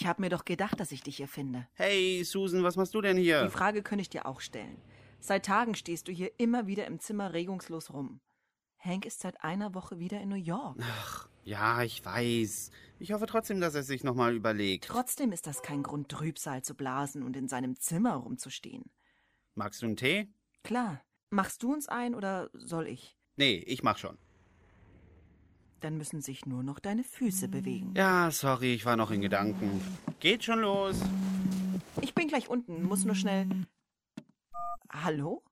Ich habe mir doch gedacht, dass ich dich hier finde. Hey, Susan, was machst du denn Die hier? Frage könnte ich dir auch stellen. Seit Tagen stehst du hier immer wieder im Zimmer regungslos rum. Hank ist seit einer Woche wieder in New York. Ach, ja, ich weiß. Ich hoffe trotzdem, dass er sich nochmal überlegt. Trotzdem ist das kein Grund, Trübsal zu blasen und in seinem Zimmer rumzustehen. Magst du einen Tee? Klar. Machst du uns ein oder soll ich? Nee, ich mach schon. Dann müssen sich nur noch deine Füße bewegen. Ja, sorry, ich war noch in Gedanken. Geht schon los. Ich bin gleich unten, muss nur schnell. Hallo?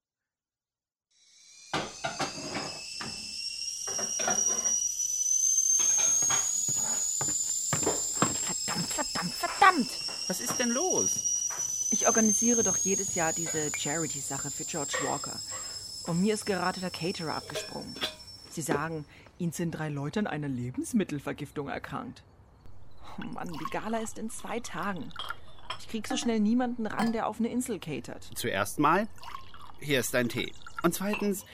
Verdammt, verdammt, verdammt! Was ist denn los? Ich organisiere doch jedes Jahr diese Charity-Sache für George Walker. Und mir ist gerade der Caterer abgesprungen. Sie sagen, ihn sind drei Leute an einer Lebensmittelvergiftung erkrankt. Oh Mann, die Gala ist in zwei Tagen. Ich krieg so schnell niemanden ran, der auf eine Insel catert. Zuerst mal, hier ist dein Tee. Und zweitens,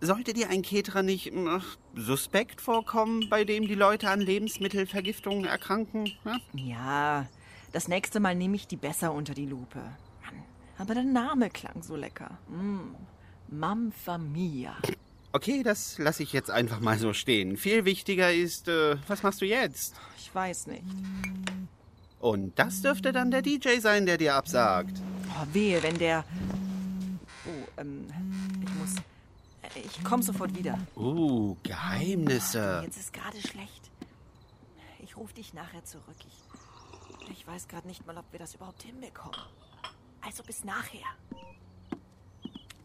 sollte dir ein Caterer nicht ach, suspekt vorkommen, bei dem die Leute an Lebensmittelvergiftungen erkranken? Ja? Ja, das nächste Mal nehme ich die besser unter die Lupe. Mann, aber der Name klang so lecker. Mm. Mamma Mia. Okay, das lasse ich jetzt einfach mal so stehen. Viel wichtiger ist, äh, was machst du jetzt? Ich weiß nicht. Und das dürfte dann der DJ sein, der dir absagt. Oh, wehe, wenn der. Oh, ähm, ich muss. äh, Ich komme sofort wieder. Uh, Geheimnisse. Jetzt ist gerade schlecht. Ich rufe dich nachher zurück. Ich, ich weiß gerade nicht mal, ob wir das überhaupt hinbekommen. Also bis nachher.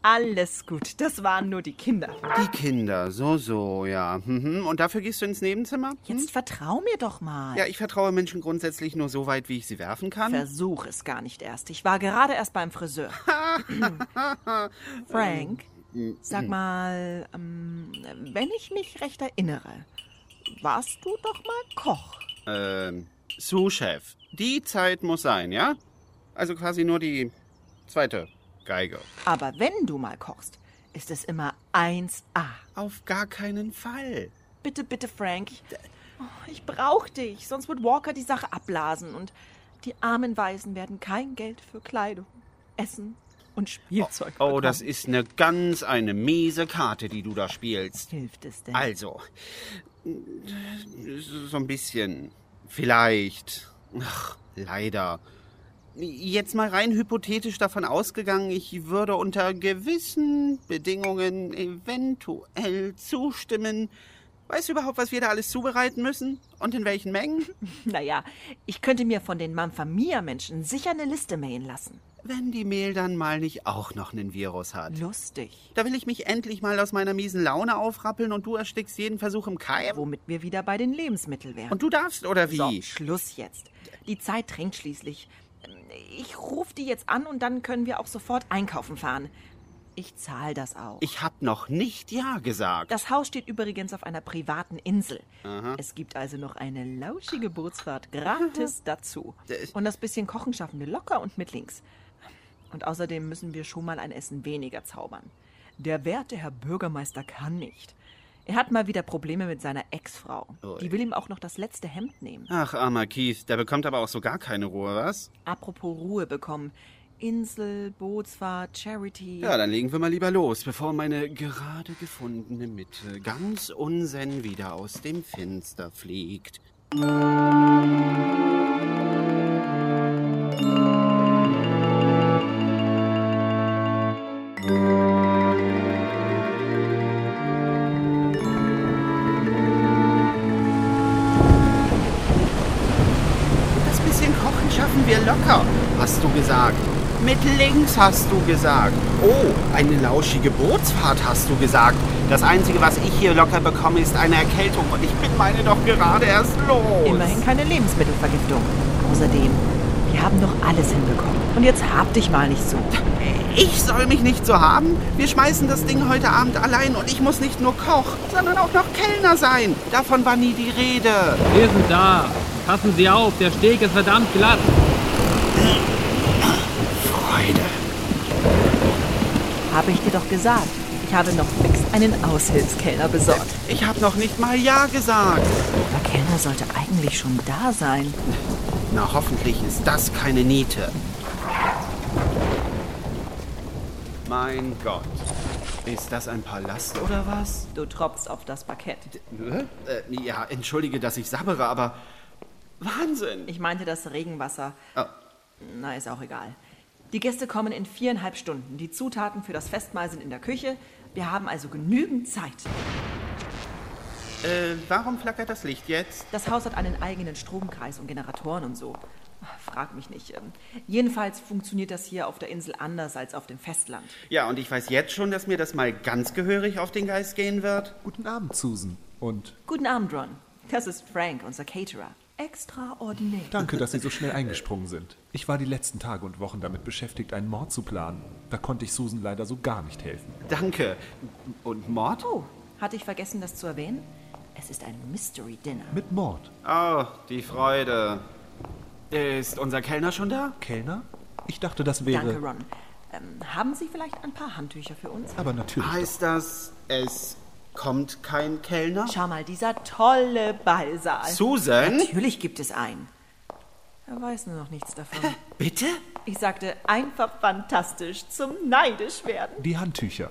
Alles gut, das waren nur die Kinder. Die Kinder, so, so, ja. Mhm. Und dafür gehst du ins Nebenzimmer? Hm? Jetzt vertrau mir doch mal. Ja, ich vertraue Menschen grundsätzlich nur so weit, wie ich sie werfen kann. Versuch es gar nicht erst. Ich war gerade erst beim Friseur. Frank, sag mal, ähm, wenn ich mich recht erinnere, warst du doch mal Koch. ähm, Sous-Chef. Die Zeit muss sein, ja? Also quasi nur die zweite Geige. Aber wenn du mal kochst, ist es immer 1A. Auf gar keinen Fall. Bitte, bitte, Frank. Ich, oh, ich brauch dich, sonst wird Walker die Sache abblasen und die armen Waisen werden kein Geld für Kleidung, Essen und Spielzeug Oh, bekommen. das ist eine ganz eine miese Karte, die du da spielst. Hilft es denn? Also, so ein bisschen. Vielleicht. Ach, leider. Jetzt mal rein hypothetisch davon ausgegangen, ich würde unter gewissen Bedingungen eventuell zustimmen. Weißt du überhaupt, was wir da alles zubereiten müssen? Und in welchen Mengen? Naja, ich könnte mir von den Mamfamia-Menschen sicher eine Liste mailen lassen. Wenn die Mehl dann mal nicht auch noch einen Virus hat. Lustig. Da will ich mich endlich mal aus meiner miesen Laune aufrappeln und du erstickst jeden Versuch im Keim? Womit wir wieder bei den Lebensmitteln wären. Und du darfst, oder wie? so, Schluss jetzt. Die Zeit drängt schließlich. Ich rufe die jetzt an und dann können wir auch sofort einkaufen fahren. Ich zahle das auch. Ich hab noch nicht Ja gesagt. Das Haus steht übrigens auf einer privaten Insel. Es gibt also noch eine lauschige Bootsfahrt gratis dazu. Äh. Und das bisschen Kochen schaffen wir locker und mit links. Und außerdem müssen wir schon mal ein Essen weniger zaubern. Der werte Herr Bürgermeister kann nicht. Er hat mal wieder Probleme mit seiner Ex-Frau. Ui. Die will ihm auch noch das letzte Hemd nehmen. Ach, armer Keith, der bekommt aber auch so gar keine Ruhe, was? Apropos Ruhe bekommen. Insel, Bootsfahrt, Charity. Ja, dann legen wir mal lieber los, bevor meine gerade gefundene Mitte ganz unsen wieder aus dem Fenster fliegt. Hast du gesagt. Mit links hast du gesagt. Oh, eine lauschige Bootsfahrt hast du gesagt. Das Einzige, was ich hier locker bekomme, ist eine Erkältung und ich bin meine doch gerade erst los. Immerhin keine Lebensmittelvergiftung. Außerdem, wir haben doch alles hinbekommen. Und jetzt hab dich mal nicht so. Ich soll mich nicht so haben? Wir schmeißen das Ding heute Abend allein und ich muss nicht nur Koch, sondern auch noch Kellner sein. Davon war nie die Rede. Wir sind da. Passen Sie auf, der Steg ist verdammt glatt. Freude. Habe ich dir doch gesagt. Ich habe noch fix einen Aushilfskellner besorgt. Ich habe noch nicht mal Ja gesagt. Der Kellner sollte eigentlich schon da sein. Na, hoffentlich ist das keine Niete. Mein Gott. Ist das ein Palast oder was? Du tropfst auf das Parkett. Äh, ja, entschuldige, dass ich sabbere, aber Wahnsinn. Ich meinte das Regenwasser. Oh. Na, ist auch egal. Die Gäste kommen in viereinhalb Stunden. Die Zutaten für das Festmahl sind in der Küche. Wir haben also genügend Zeit. Äh, warum flackert das Licht jetzt? Das Haus hat einen eigenen Stromkreis und Generatoren und so. Frag mich nicht. Ähm, Jedenfalls funktioniert das hier auf der Insel anders als auf dem Festland. Ja, und ich weiß jetzt schon, dass mir das mal ganz gehörig auf den Geist gehen wird. Guten Abend, Susan. Und Guten Abend, Ron. Das ist Frank, unser Caterer. Extraordinär. danke, dass Sie so schnell eingesprungen sind. Ich war die letzten Tage und Wochen damit beschäftigt, einen Mord zu planen. Da konnte ich Susan leider so gar nicht helfen. Danke. Und Mord? Oh, hatte ich vergessen, das zu erwähnen? Es ist ein Mystery Dinner. Mit Mord. Oh, die Freude. Ist unser Kellner schon da? Kellner? Ich dachte, das wäre. Danke, Ron. Ähm, haben Sie vielleicht ein paar Handtücher für uns? Aber natürlich. Heißt das, es kommt kein Kellner? Schau mal, dieser tolle Ballsaal. Susan? Natürlich gibt es einen. Er weiß nur noch nichts davon. Bitte? Ich sagte, einfach fantastisch, zum neidisch werden. Die Handtücher.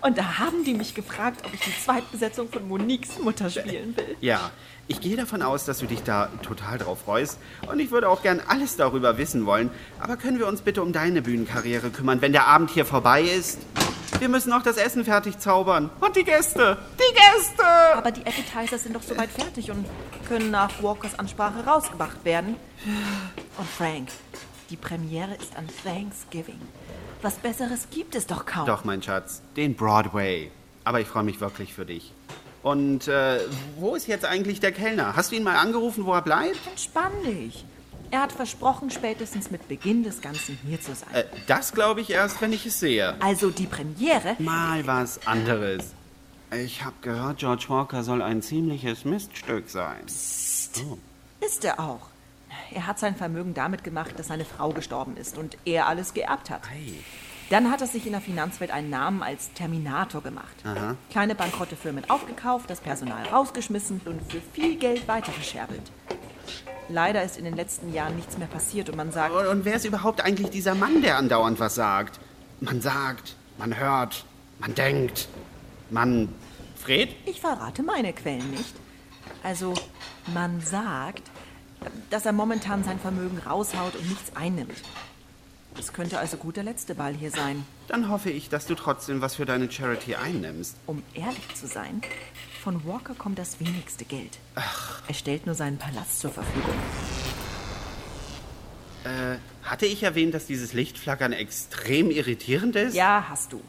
Und da haben die mich gefragt, ob ich die Zweitbesetzung von Moniques Mutter spielen will. Ja, ich gehe davon aus, dass du dich da total drauf freust. Und ich würde auch gern alles darüber wissen wollen. Aber können wir uns bitte um deine Bühnenkarriere kümmern, wenn der Abend hier vorbei ist? Wir müssen noch das Essen fertig zaubern. Und die Gäste. Die Gäste! Aber die Appetizers sind doch soweit fertig und können nach Walkers Ansprache rausgebracht werden. Und Frank, die Premiere ist an Thanksgiving. Was Besseres gibt es doch kaum. Doch, mein Schatz, den Broadway. Aber ich freue mich wirklich für dich. Und äh, wo ist jetzt eigentlich der Kellner? Hast du ihn mal angerufen, wo er bleibt? Entspann dich. Er hat versprochen, spätestens mit Beginn des Ganzen hier zu sein. Äh, das glaube ich erst, wenn ich es sehe. Also die Premiere. Mal was anderes. Ich habe gehört, George Walker soll ein ziemliches Miststück sein. Oh. Ist er auch. Er hat sein Vermögen damit gemacht, dass seine Frau gestorben ist und er alles geerbt hat. Ei. Dann hat er sich in der Finanzwelt einen Namen als Terminator gemacht. Aha. Kleine bankrotte Firmen aufgekauft, das Personal rausgeschmissen und für viel Geld weiterverscherbelt. Leider ist in den letzten Jahren nichts mehr passiert und man sagt, Und, und wer ist überhaupt eigentlich dieser Mann, der andauernd was sagt? Man sagt, man hört, man denkt, man... Fred? ich verrate meine Quellen nicht. Also, man sagt, dass er momentan sein Vermögen raushaut und nichts einnimmt. Es könnte also gut der letzte Ball hier sein. Dann hoffe ich, dass du trotzdem was für deine Charity einnimmst. Um ehrlich zu sein, von Walker kommt das wenigste Geld. Er stellt nur seinen Palast zur Verfügung. Äh, hatte ich erwähnt, dass dieses Lichtflackern extrem irritierend ist? Ja, hast du.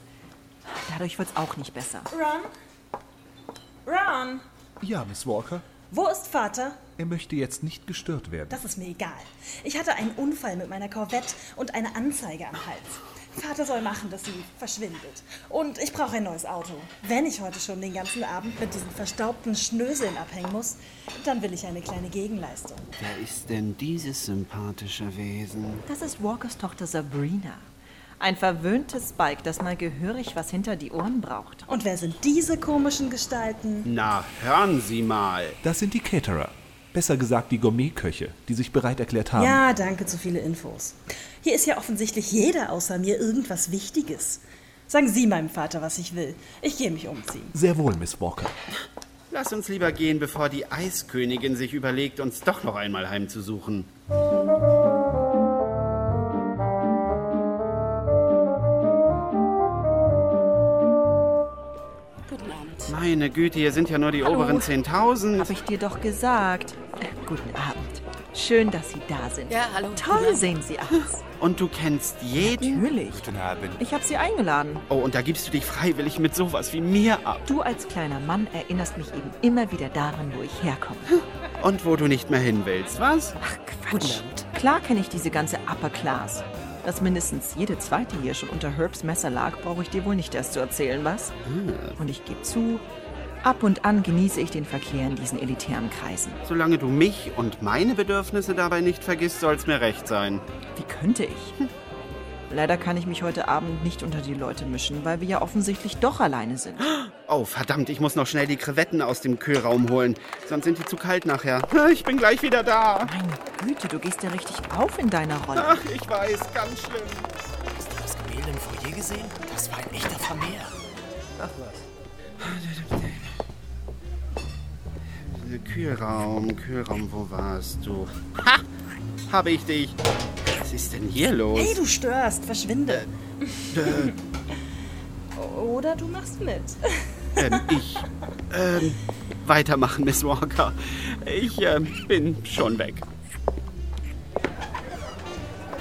Dadurch wird's auch nicht besser. Ron? Ron? Ja, Miss Walker. Wo ist Vater? Er möchte jetzt nicht gestört werden. Das ist mir egal. Ich hatte einen Unfall mit meiner Corvette und eine Anzeige am Hals. Vater soll machen, dass sie verschwindet. Und ich brauche ein neues Auto. Wenn ich heute schon den ganzen Abend mit diesen verstaubten Schnöseln abhängen muss, dann will ich eine kleine Gegenleistung. Wer ist denn dieses sympathische Wesen? Das ist Walkers Tochter Sabrina. Ein verwöhntes Spike, das mal gehörig was hinter die Ohren braucht. Und wer sind diese komischen Gestalten? Na, hören Sie mal. Das sind die Caterer. Besser gesagt die Gourmetköche, die sich bereit erklärt haben. Ja, danke, zu viele Infos. Hier ist ja offensichtlich jeder außer mir irgendwas Wichtiges. Sagen Sie meinem Vater, was ich will. Ich gehe mich umziehen. Sehr wohl, Miss Walker. Lass uns lieber gehen, bevor die Eiskönigin sich überlegt, uns doch noch einmal heimzusuchen. Meine Güte, hier sind ja nur die Hallo. oberen 10.000. Hab ich dir doch gesagt. Äh, guten Abend. Schön, dass Sie da sind. Ja, hallo. Toll sehen Sie aus. Und du kennst jeden? Natürlich. Guten Abend. Ich habe Sie eingeladen. Oh, und da gibst du dich freiwillig mit sowas wie mir ab. Du als kleiner Mann erinnerst mich eben immer wieder daran, wo ich herkomme. Und wo du nicht mehr hin willst, was? Ach Quatsch. Klar kenne ich diese ganze Upper Class. Dass mindestens jede zweite hier schon unter Herbs Messer lag, brauche ich dir wohl nicht erst zu erzählen, was? Und ich gebe zu, ab und an genieße ich den Verkehr in diesen elitären Kreisen. Solange du mich und meine Bedürfnisse dabei nicht vergisst, soll's mir recht sein. Wie könnte ich? Leider kann ich mich heute Abend nicht unter die Leute mischen, weil wir ja offensichtlich doch alleine sind. Oh, verdammt, ich muss noch schnell die Krevetten aus dem Kühlraum holen. Sonst sind die zu kalt nachher. Ich bin gleich wieder da. Meine Güte, du gehst ja richtig auf in deiner Rolle. Ach, ich weiß, ganz schlimm. Hast du das Gemälde im Foyer gesehen? Das war ein echter Vermehr. Kühlraum, Kühlraum, wo warst du? Ha! Habe ich dich. Was ist denn hier los? Hey, du störst, verschwinde. Äh, Oder du machst mit. ähm, ich. Ähm, weitermachen, Miss Walker. Ich ähm, bin schon weg.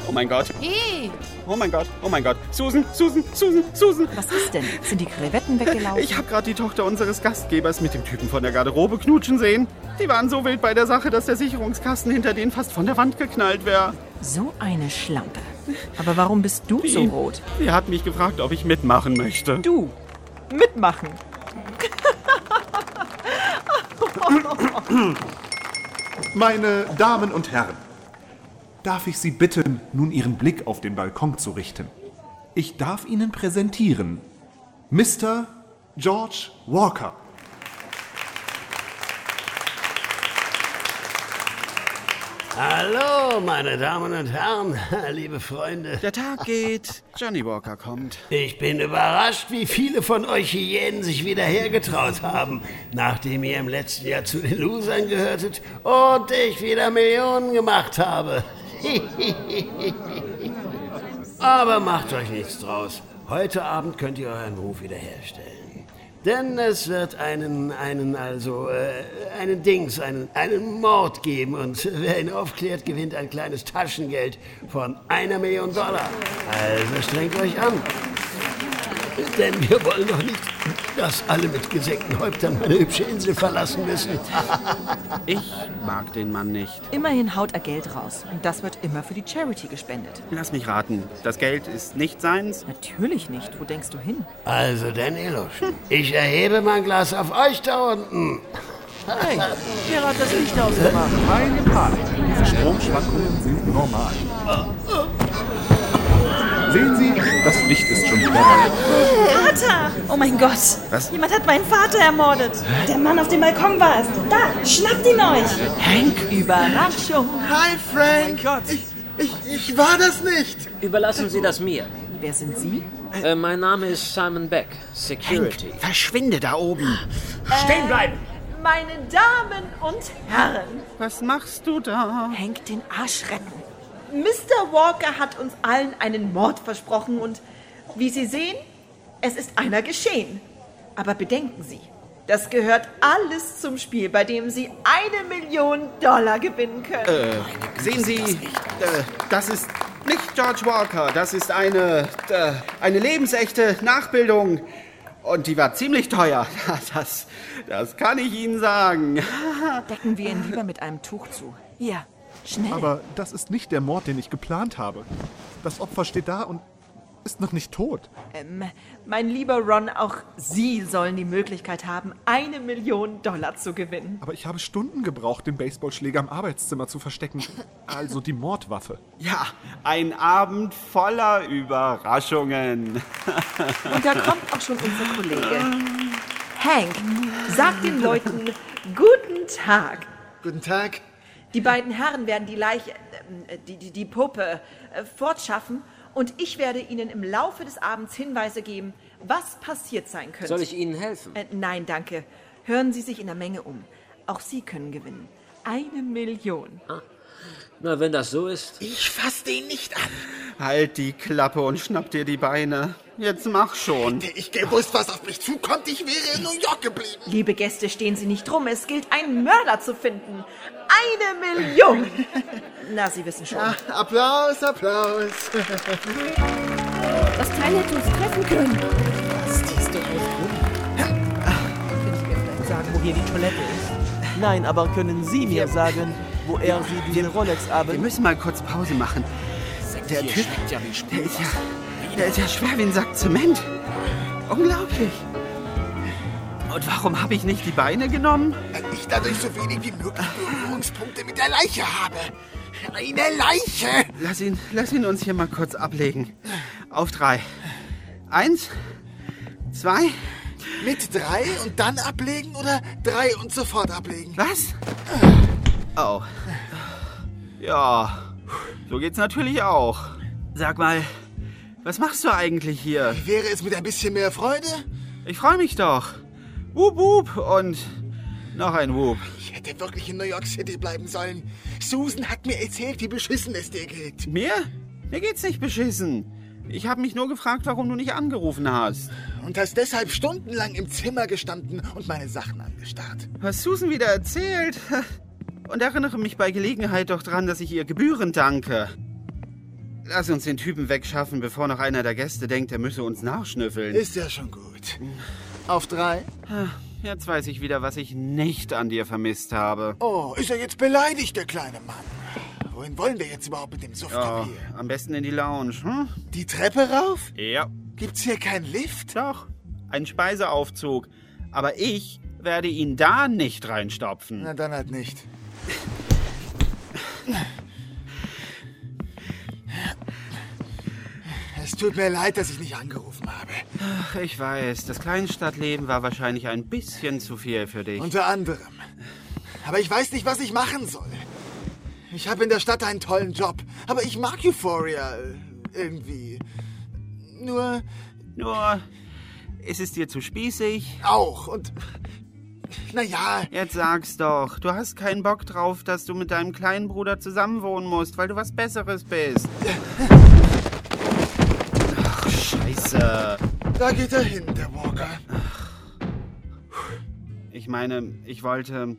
Oh mein Gott. Hey, Oh mein Gott. Oh mein Gott. Susan, Susan, Susan, Susan. Was ist denn? Sind die Krevetten weggelaufen? Ich habe gerade die Tochter unseres Gastgebers mit dem Typen von der Garderobe knutschen sehen. Die waren so wild bei der Sache, dass der Sicherungskasten hinter denen fast von der Wand geknallt wäre. so eine Schlampe. Aber warum bist du so rot? Sie hat mich gefragt, ob ich mitmachen möchte. Du. Mitmachen. Meine Damen und Herren, darf ich Sie bitten, nun Ihren Blick auf den Balkon zu richten? Ich darf Ihnen präsentieren Mr. George Walker. Hallo, meine Damen und Herren, liebe Freunde. Der Tag geht. Johnny Walker kommt. Ich bin überrascht, wie viele von euch Hyänen sich wieder hergetraut haben, nachdem ihr im letzten Jahr zu den Losern gehörtet und ich wieder Millionen gemacht habe. Aber macht euch nichts draus. Heute Abend könnt ihr euren Ruf wiederherstellen. Denn es wird einen, einen, also, äh, einen Dings, einen, einen Mord geben und wer ihn aufklärt, gewinnt ein kleines Taschengeld von einer Million Dollar. Also strengt euch an. Denn wir wollen doch nicht, dass alle mit gesenkten Häuptern meine hübsche Insel verlassen müssen. Ich mag den Mann nicht. Immerhin haut er Geld raus. Und das wird immer für die Charity gespendet. Lass mich raten. Das Geld ist nicht seins. Natürlich nicht. Wo denkst du hin? Also, denn Eluschen, ich erhebe mein Glas auf euch da unten. Hey, wer hat das Licht ausgemacht? Keine Panik, diese Stromschwankungen sind normal. Sehen Sie, das Licht ist schon wieder da. Vater! Oh mein Gott! Was? Jemand hat meinen Vater ermordet. Der Mann auf dem Balkon war es. Da, schnappt ihn euch! Überraschung. Hi, Frank. Ich, ich, ich war das nicht. Überlassen Sie das mir. Wer sind Sie? Äh, mein Name ist Simon Beck, Security. Verschwinde da oben. Stehen bleiben! Meine Damen und Herren, Was machst du da? Hank den Arsch retten. Mr. Walker hat uns allen einen Mord versprochen und wie Sie sehen, es ist einer geschehen. Aber bedenken Sie, das gehört alles zum Spiel, bei dem Sie eine Million Dollar gewinnen können. Sehen Sie, äh, das ist nicht George Walker. Das ist eine, äh, eine lebensechte Nachbildung. Und die war ziemlich teuer. Das, das kann ich Ihnen sagen. Decken wir ihn lieber mit einem Tuch zu. Hier, schnell. Aber das ist nicht der Mord, den ich geplant habe. Das Opfer steht da und ist noch nicht tot. Ähm, mein lieber Ron, auch Sie sollen die Möglichkeit haben, eine Million Dollar zu gewinnen. Aber ich habe Stunden gebraucht, den Baseballschläger im Arbeitszimmer zu verstecken. Also die Mordwaffe. Ja, ein Abend voller Überraschungen. Und da kommt auch schon unser Kollege. Hank, sag den Leuten guten Tag. Guten Tag. Die beiden Herren werden die Leiche, äh, die, die, die Puppe, äh, fortschaffen und ich werde ihnen im Laufe des Abends Hinweise geben, was passiert sein könnte. Soll ich Ihnen helfen? Äh, nein, danke. Hören Sie sich in der Menge um. Auch Sie können gewinnen. Eine Million. Na, wenn das so ist. Ich fass den nicht an. Halt die Klappe und schnapp dir die Beine. Jetzt mach schon. Hätte ich gewusst, was auf mich zukommt, ich wäre in New York geblieben. Liebe Gäste, stehen Sie nicht rum. Es gilt, einen Mörder zu finden. Eine Million. Na, Sie wissen schon. Ah, Applaus, Applaus. Das Teil hätte uns treffen können. sagen, wo hier die Toilette ist. Nein, aber können Sie mir sagen, wo er Sie diese Rolex Wir abend... müssen mal kurz Pause machen. Der Typ, der ist ja, der ist ja schwer wie ein Sack Zement. Unglaublich. Und warum habe ich nicht die Beine genommen? Weil ich dadurch so wenig wie möglich Berührungspunkte mit der Leiche habe. Eine Leiche! Lass ihn, lass ihn uns hier mal kurz ablegen. Auf drei. Eins, zwei. Mit drei und dann ablegen oder drei und sofort ablegen? Was? Oh. Ja, so geht's natürlich auch. Sag mal, was machst du eigentlich hier? Wäre es mit ein bisschen mehr Freude? Ich freue mich doch. Wup, wup und noch ein Wup. Ich hätte wirklich in New York City bleiben sollen. Susan hat mir erzählt, wie beschissen es dir geht. Mir? Mir geht's nicht beschissen. Ich habe mich nur gefragt, warum du nicht angerufen hast. Und hast deshalb stundenlang im Zimmer gestanden und meine Sachen angestarrt. Was Susan wieder erzählt. Und erinnere mich bei Gelegenheit doch dran, dass ich ihr Gebühren danke. Lass uns den Typen wegschaffen, bevor noch einer der Gäste denkt, er müsse uns nachschnüffeln. Ist ja schon gut. Auf drei. Jetzt weiß ich wieder, was ich nicht an dir vermisst habe. Oh, ist er jetzt beleidigt, der kleine Mann? Wohin wollen wir jetzt überhaupt mit dem Ja, Suffklavier? am besten in die Lounge, hm? Die Treppe rauf? Ja. Gibt's hier keinen Lift? Doch, ein Speiseaufzug. Aber ich werde ihn da nicht reinstopfen. Na, dann halt nicht. Es tut mir leid, dass ich nicht angerufen habe. Ach, ich weiß, das Kleinstadtleben war wahrscheinlich ein bisschen zu viel für dich. Unter anderem. Aber ich weiß nicht, was ich machen soll. Ich habe in der Stadt einen tollen Job, aber ich mag Euphoria äh, irgendwie. Nur Nur, ist es dir zu spießig? auch und naja, Jetzt sag's doch, du hast keinen Bock drauf, dass du mit deinem kleinen Bruder zusammenwohnen musst, weil du was Besseres bist. Ach, scheiße. da geht er hin, der Walker. Ich meine, ich wollte...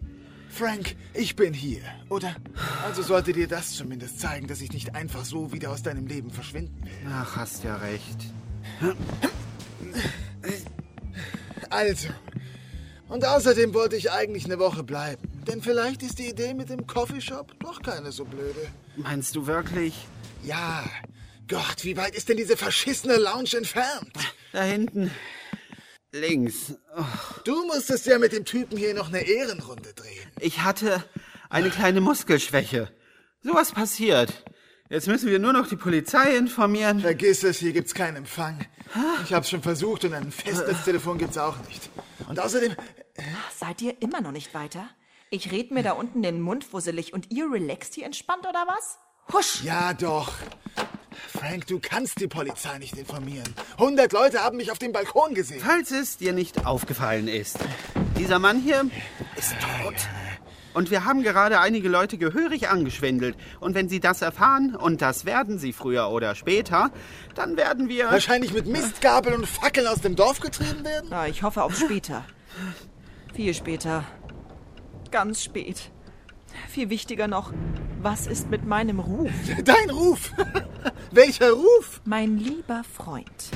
Frank, ich bin hier, oder? Also sollte dir das zumindest zeigen, dass ich nicht einfach so wieder aus deinem Leben verschwinden will. Ach, hast ja recht. Also. Und außerdem wollte ich eigentlich eine Woche bleiben. Denn vielleicht ist die Idee mit dem Coffeeshop doch keine so blöde. Meinst du wirklich? Ja. Gott, wie weit ist denn diese verschissene Lounge entfernt? Da hinten. Links. Oh, Du musstest ja mit dem Typen hier noch eine Ehrenrunde drehen. ich hatte eine kleine Muskelschwäche. Sowas passiert. Jetzt müssen wir nur noch die Polizei informieren. Vergiss es, hier gibt's keinen Empfang. Ich hab's schon versucht und ein Festnetztelefon gibt's auch nicht. Und außerdem, Seid ihr immer noch nicht weiter? Ich red mir da unten den Mund fusselig und ihr relaxt hier entspannt oder was? Husch! ja doch. Frank, du kannst die Polizei nicht informieren. Hundert Leute haben mich auf dem Balkon gesehen. Falls es dir nicht aufgefallen ist, dieser Mann hier ist tot. Und wir haben gerade einige Leute gehörig angeschwindelt. Und wenn sie das erfahren, und das werden sie früher oder später, dann werden wir... Wahrscheinlich mit Mistgabeln und Fackeln aus dem Dorf getrieben werden? Na, ich hoffe auf später. Viel später. Ganz spät. Viel wichtiger noch, was ist mit meinem Ruf? Dein Ruf! Welcher Ruf? Mein lieber Freund.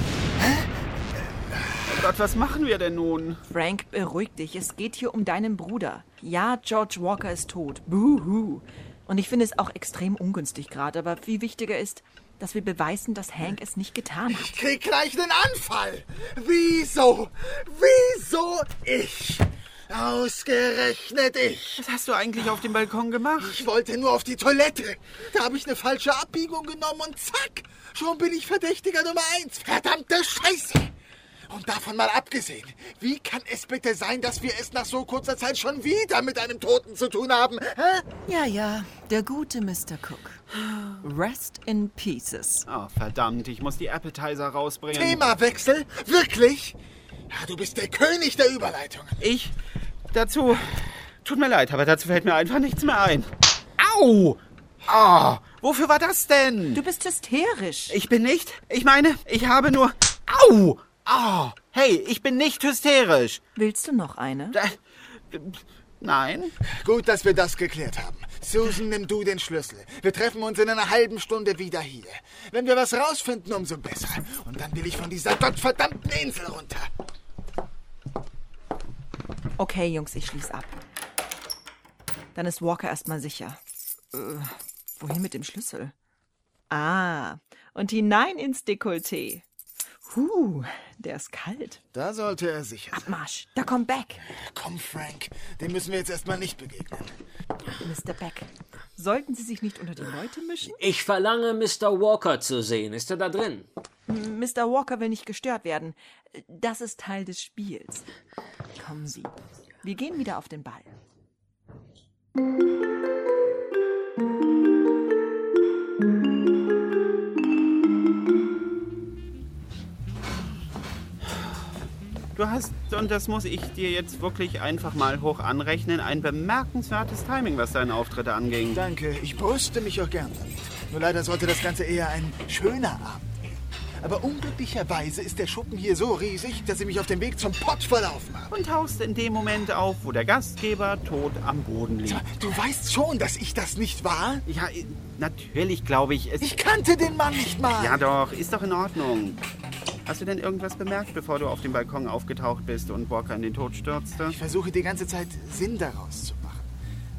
Oh Gott, was machen wir denn nun? Frank, beruhig dich. Es geht hier um deinen Bruder. Ja, George Walker ist tot. Buhu. Und ich finde es auch extrem ungünstig gerade, aber viel wichtiger ist, dass wir beweisen, dass Hank es nicht getan hat. Ich krieg gleich einen Anfall. Wieso? Wieso ich? Ausgerechnet ich. Was hast du eigentlich auf dem Balkon gemacht? Ich wollte nur auf die Toilette. Da habe ich eine falsche Abbiegung genommen und zack, schon bin ich Verdächtiger Nummer eins. Verdammte Scheiße. Und davon mal abgesehen, wie kann es bitte sein, dass wir es nach so kurzer Zeit schon wieder mit einem Toten zu tun haben? Hä? Ja, ja, der gute Mr. Cook. Rest in pieces. Oh, verdammt, ich muss die Appetizer rausbringen. Themawechsel? Wirklich? Ja, du bist der König der Überleitungen. Ich dazu. Tut mir leid, aber dazu fällt mir einfach nichts mehr ein. Au! Ah, wofür war das denn? Du bist hysterisch. Ich bin nicht. Ich meine, ich habe nur. Au! Ah! Hey, ich bin nicht hysterisch. Willst du noch eine? Äh, Nein. Gut, dass wir das geklärt haben. Susan, nimm du den Schlüssel. Wir treffen uns in einer halben Stunde wieder hier. Wenn wir was rausfinden, umso besser. Und dann will ich von dieser gottverdammten Insel runter. Okay, Jungs, ich schließ ab. Dann ist Walker erstmal sicher. Äh, wohin mit dem Schlüssel? Ah, und hinein ins Dekolleté. Huh, der ist kalt. Da sollte er sicher sein. Abmarsch, da kommt Beck. Komm, Frank, dem müssen wir jetzt erstmal nicht begegnen. Mr. Beck, sollten Sie sich nicht unter die Leute mischen? Ich verlange, Mr. Walker zu sehen. Ist er da drin? Mr. Walker will nicht gestört werden. Das ist Teil des Spiels. Kommen Sie. Wir gehen wieder auf den Ball. Du hast, und das muss ich dir jetzt wirklich einfach mal hoch anrechnen, ein bemerkenswertes Timing, was deine Auftritte anging. Danke, ich brüste mich auch gern damit. Nur leider sollte das Ganze eher ein schöner Abend. Aber unglücklicherweise ist der Schuppen hier so riesig, dass ich mich auf dem Weg zum Pott verlaufen habe. Und tauchst in dem Moment auf, wo der Gastgeber tot am Boden liegt. Du weißt schon, dass ich das nicht war? Ja, natürlich glaube ich es. Ich kannte den Mann nicht mal. Ja doch, ist doch in Ordnung. Hast du denn irgendwas bemerkt, bevor du auf dem Balkon aufgetaucht bist und Walker in den Tod stürzte? Ich versuche die ganze Zeit Sinn daraus zu machen.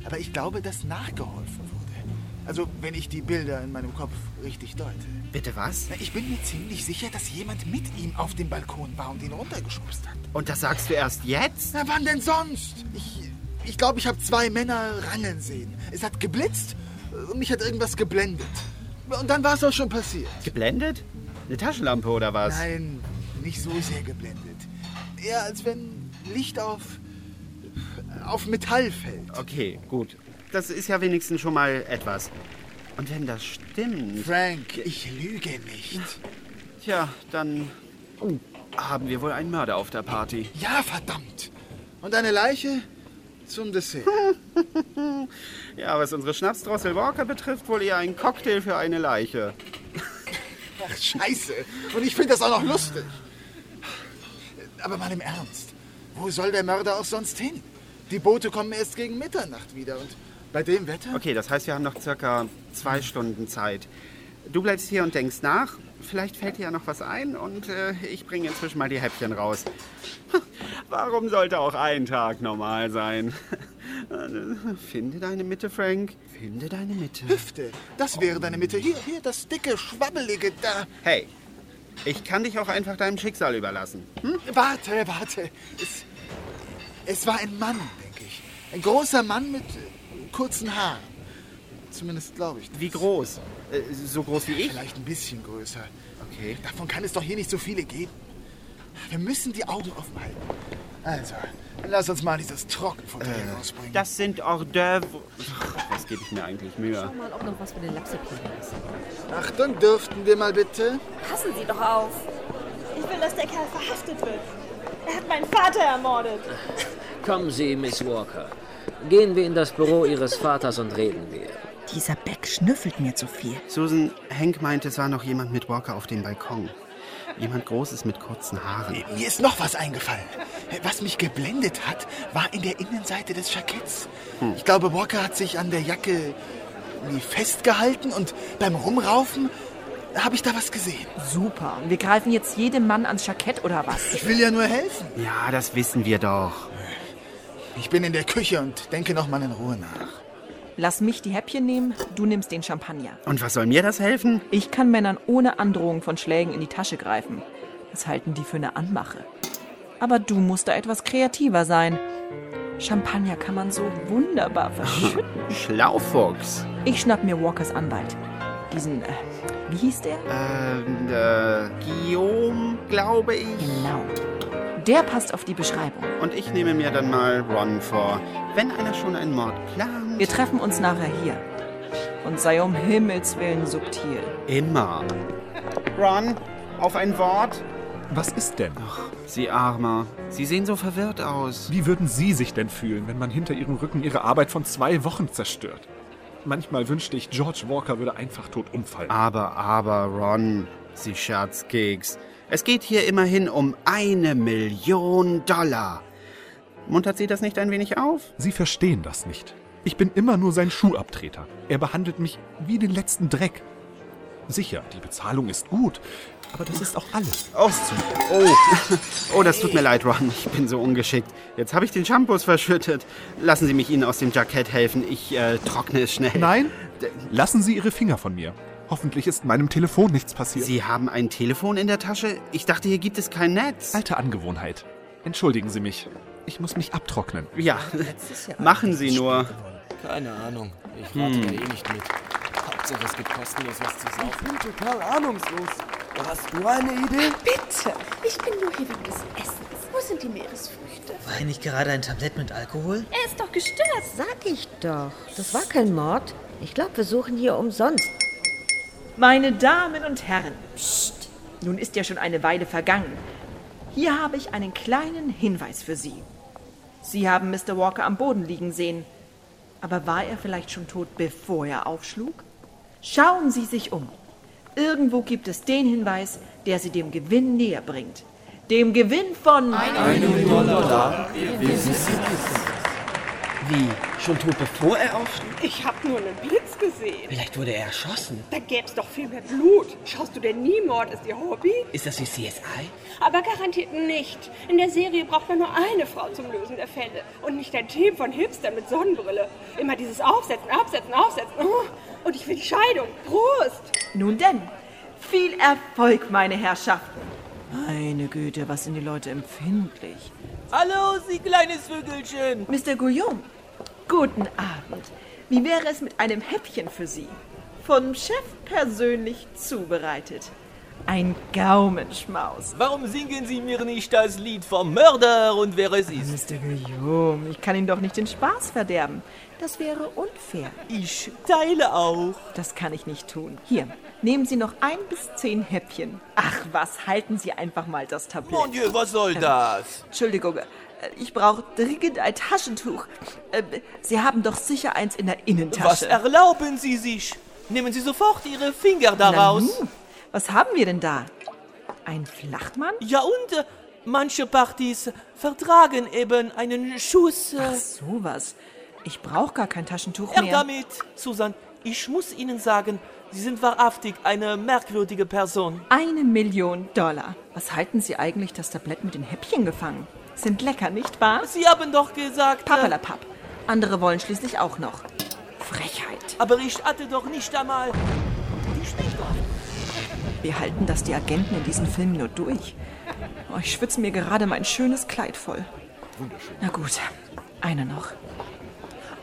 Aber ich glaube, dass nachgeholfen wurde. Also, wenn ich die Bilder in meinem Kopf richtig deute. Bitte was? Na, Ich bin mir ziemlich sicher, dass jemand mit ihm auf dem Balkon war und ihn runtergeschubst hat. Und das sagst du erst jetzt? Na, wann denn sonst? Ich ich, glaube, ich habe zwei Männer rangeln sehen. Es hat geblitzt und mich hat irgendwas geblendet. Und dann war es auch schon passiert. Geblendet? Eine Taschenlampe oder was? Nein, nicht so sehr geblendet. Eher als wenn Licht auf, auf Metall fällt. Okay, gut. Das ist ja wenigstens schon mal etwas. Und wenn das stimmt. Frank, ich lüge nicht. Tja, dann haben wir wohl einen Mörder auf der Party. Ja, verdammt. Und eine Leiche zum Dessert. Ja, was unsere Schnapsdrossel Walker betrifft, wohl eher ein Cocktail für eine Leiche. Ach, scheiße. Und ich finde das auch noch lustig. Aber mal im Ernst. Wo soll der Mörder auch sonst hin? Die Boote kommen erst gegen Mitternacht wieder. Und bei dem Wetter? Okay, das heißt, wir haben noch circa zwei Stunden Zeit. Du bleibst hier und denkst nach. Vielleicht fällt dir ja noch was ein und äh, ich bringe inzwischen mal die Häppchen raus. Warum sollte auch ein Tag normal sein? Finde deine Mitte, Frank. Finde deine Mitte. Hüfte. Das wäre deine Mitte. Hier, hier, das dicke, schwabbelige da. Hey, ich kann dich auch einfach deinem Schicksal überlassen. Hm? Warte, warte. Es, es war ein Mann, denke ich. Ein großer Mann mit äh, kurzen Haaren. Zumindest glaube ich das. Wie groß? Äh, so groß wie ich? Vielleicht ein bisschen größer. Okay. Davon kann es doch hier nicht so viele geben. Wir müssen die Augen offen halten. Also, lass uns mal dieses Trockenfutter hier rausbringen. Das sind Hors d'oeuvre. Ach, Was gebe ich mir eigentlich Mühe? Schau mal, ob noch was für den Lapsepläne ist. Achtung, dürften wir mal bitte? Passen Sie doch auf. Ich will, dass der Kerl verhaftet wird. Er hat meinen Vater ermordet. Kommen Sie, Miss Walker. Gehen wir in das Büro Ihres Vaters und reden wir. Dieser Beck schnüffelt mir zu viel. Susan, Hank meinte, es war noch jemand mit Walker auf dem Balkon. Jemand Großes mit kurzen Haaren. Mir ist noch was eingefallen. Was mich geblendet hat, war in der Innenseite des Jacketts. Ich glaube, Walker hat sich an der Jacke festgehalten und beim Rumraufen habe ich da was gesehen. Super. Und wir greifen jetzt jedem Mann ans Jackett oder was? Ich will ja nur helfen. Ja, das wissen wir doch. Ich bin in der Küche und denke noch mal in Ruhe nach. Lass mich die Häppchen nehmen, du nimmst den Champagner. Und was soll mir das helfen? Ich kann Männern ohne Androhung von Schlägen in die Tasche greifen. Das halten die für eine Anmache. Aber du musst da etwas kreativer sein. Champagner kann man so wunderbar verschütten. Schlaufuchs. Ich schnapp mir Walkers Anwalt. Diesen, äh, wie hieß der? Ähm, äh, Guillaume, glaube ich. Genau. Der passt auf die Beschreibung. Und ich nehme mir dann mal Ron vor. Wenn einer schon einen Mord plant. Wir treffen uns nachher hier. Und sei um Himmels Willen subtil. Immer. Ron, auf ein Wort. Was ist denn? Ach, Sie Armer. Sie sehen so verwirrt aus. Wie würden Sie sich denn fühlen, wenn man hinter Ihrem Rücken Ihre Arbeit von zwei Wochen zerstört? Manchmal wünschte ich, George Walker würde einfach tot umfallen. Aber, aber, Ron, Sie Scherzkeks. Es geht hier immerhin um eine Million Dollar. Muntert Sie das nicht ein wenig auf? Sie verstehen das nicht. Ich bin immer nur sein Schuhabtreter. Er behandelt mich wie den letzten Dreck. Sicher, die Bezahlung ist gut, aber das ist auch alles. Oh, oh. oh, das tut mir leid, Ron. Ich bin so ungeschickt. Jetzt habe ich den Shampoos verschüttet. Lassen Sie mich Ihnen aus dem Jackett helfen. Ich äh, trockne es schnell. Nein, lassen Sie Ihre Finger von mir. Hoffentlich ist meinem Telefon nichts passiert. Sie haben ein Telefon in der Tasche? Ich dachte, hier gibt es kein Netz. Alte Angewohnheit. Entschuldigen Sie mich. Ich muss mich abtrocknen. Ja, machen Sie nur. Keine Ahnung. Ich rate Hm. da eh nicht mit. Hauptsache, es gibt kostenlos was zu saufen. Ich bin total ahnungslos. Hast du eine Idee? Bitte, ich bin nur hier wegen des Essens. Wo sind die Meeresfrüchte? War hier nicht gerade ein Tablett mit Alkohol? Er ist doch gestört. Sag ich doch. Das war kein Mord. Ich glaube, wir suchen hier umsonst. Meine Damen und Herren, psst, nun ist ja schon eine Weile vergangen. Hier habe ich einen kleinen Hinweis für Sie. Sie haben Mr. Walker am Boden liegen sehen. Aber war er vielleicht schon tot, bevor er aufschlug? Schauen Sie sich um. Irgendwo gibt es den Hinweis, der Sie dem Gewinn näher bringt. Dem Gewinn von... Eine Million Dollar. Wie? Schon tot, bevor er aufschlug? Ich hab nur einen Blitz gesehen. Vielleicht wurde er erschossen. Da gäb's doch viel mehr Blut. Schaust du denn nie Mord? Ist ihr Hobby? Ist das wie CSI? Aber garantiert nicht. In der Serie braucht man nur eine Frau zum Lösen der Fälle. Und nicht ein Team von Hipstern mit Sonnenbrille. Immer dieses Aufsetzen, Absetzen, Aufsetzen. Oh, Und ich will die Scheidung. Prost! Nun denn, viel Erfolg, meine Herrschaften. Meine Güte, was sind die Leute empfindlich. Hallo, Sie kleines Vögelchen. Mr. Guillaume, guten Abend. Wie wäre es mit einem Häppchen für Sie? Vom Chef persönlich zubereitet. Ein Gaumenschmaus. Warum singen Sie mir nicht das Lied vom Mörder und wer es ist? Mr. Guillaume, ich kann Ihnen doch nicht den Spaß verderben. Das wäre unfair. Ich teile auch. Das kann ich nicht tun. Hier, nehmen Sie noch ein bis zehn Häppchen. Ach was, halten Sie einfach mal das Tablett. Mon Dieu, was soll das? Entschuldigung, ich brauche dringend ein Taschentuch. Äh, Sie haben doch sicher eins in der Innentasche. Was erlauben Sie sich? Nehmen Sie sofort Ihre Finger daraus. Na was haben wir denn da? Ein Flachmann? Ja und äh, manche Partys vertragen eben einen Schuss. Äh, Ach, sowas. Ich brauche gar kein Taschentuch mehr. damit, Susan, ich muss Ihnen sagen, Sie sind wahrhaftig eine merkwürdige Person. Eine Million Dollar. Was halten Sie eigentlich das Tablett mit den Häppchen gefangen? Sind lecker, nicht wahr? Sie haben doch gesagt... Pappelapapp. Andere wollen schließlich auch noch. Frechheit. Aber ich hatte doch nicht einmal... Wir halten das die Agenten in diesen Filmen nur durch. Oh, ich schwitze mir gerade mein schönes Kleid voll. Na gut, eine noch.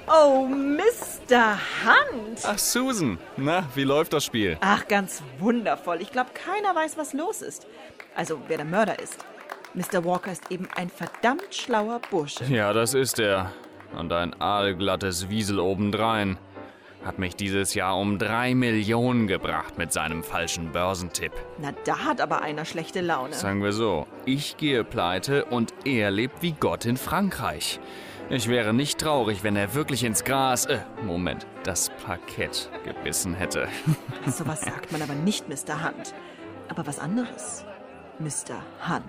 Oh, Mr. Hunt! Ach, Susan. Na, wie läuft das Spiel? Ach, ganz wundervoll. Ich glaube, keiner weiß, was los ist. Also, wer der Mörder ist. Mr. Walker ist eben ein verdammt schlauer Bursche. Ja, das ist er. Und ein aalglattes Wiesel obendrein. Hat mich dieses Jahr um drei Millionen gebracht mit seinem falschen Börsentipp. Na, da hat aber einer schlechte Laune. Sagen wir so, ich gehe pleite und er lebt wie Gott in Frankreich. Ich wäre nicht traurig, wenn er wirklich ins Gras, äh, Moment, das Parkett gebissen hätte. So was sagt man aber nicht, Mr. Hunt. Aber was anderes. Mr. Hunt.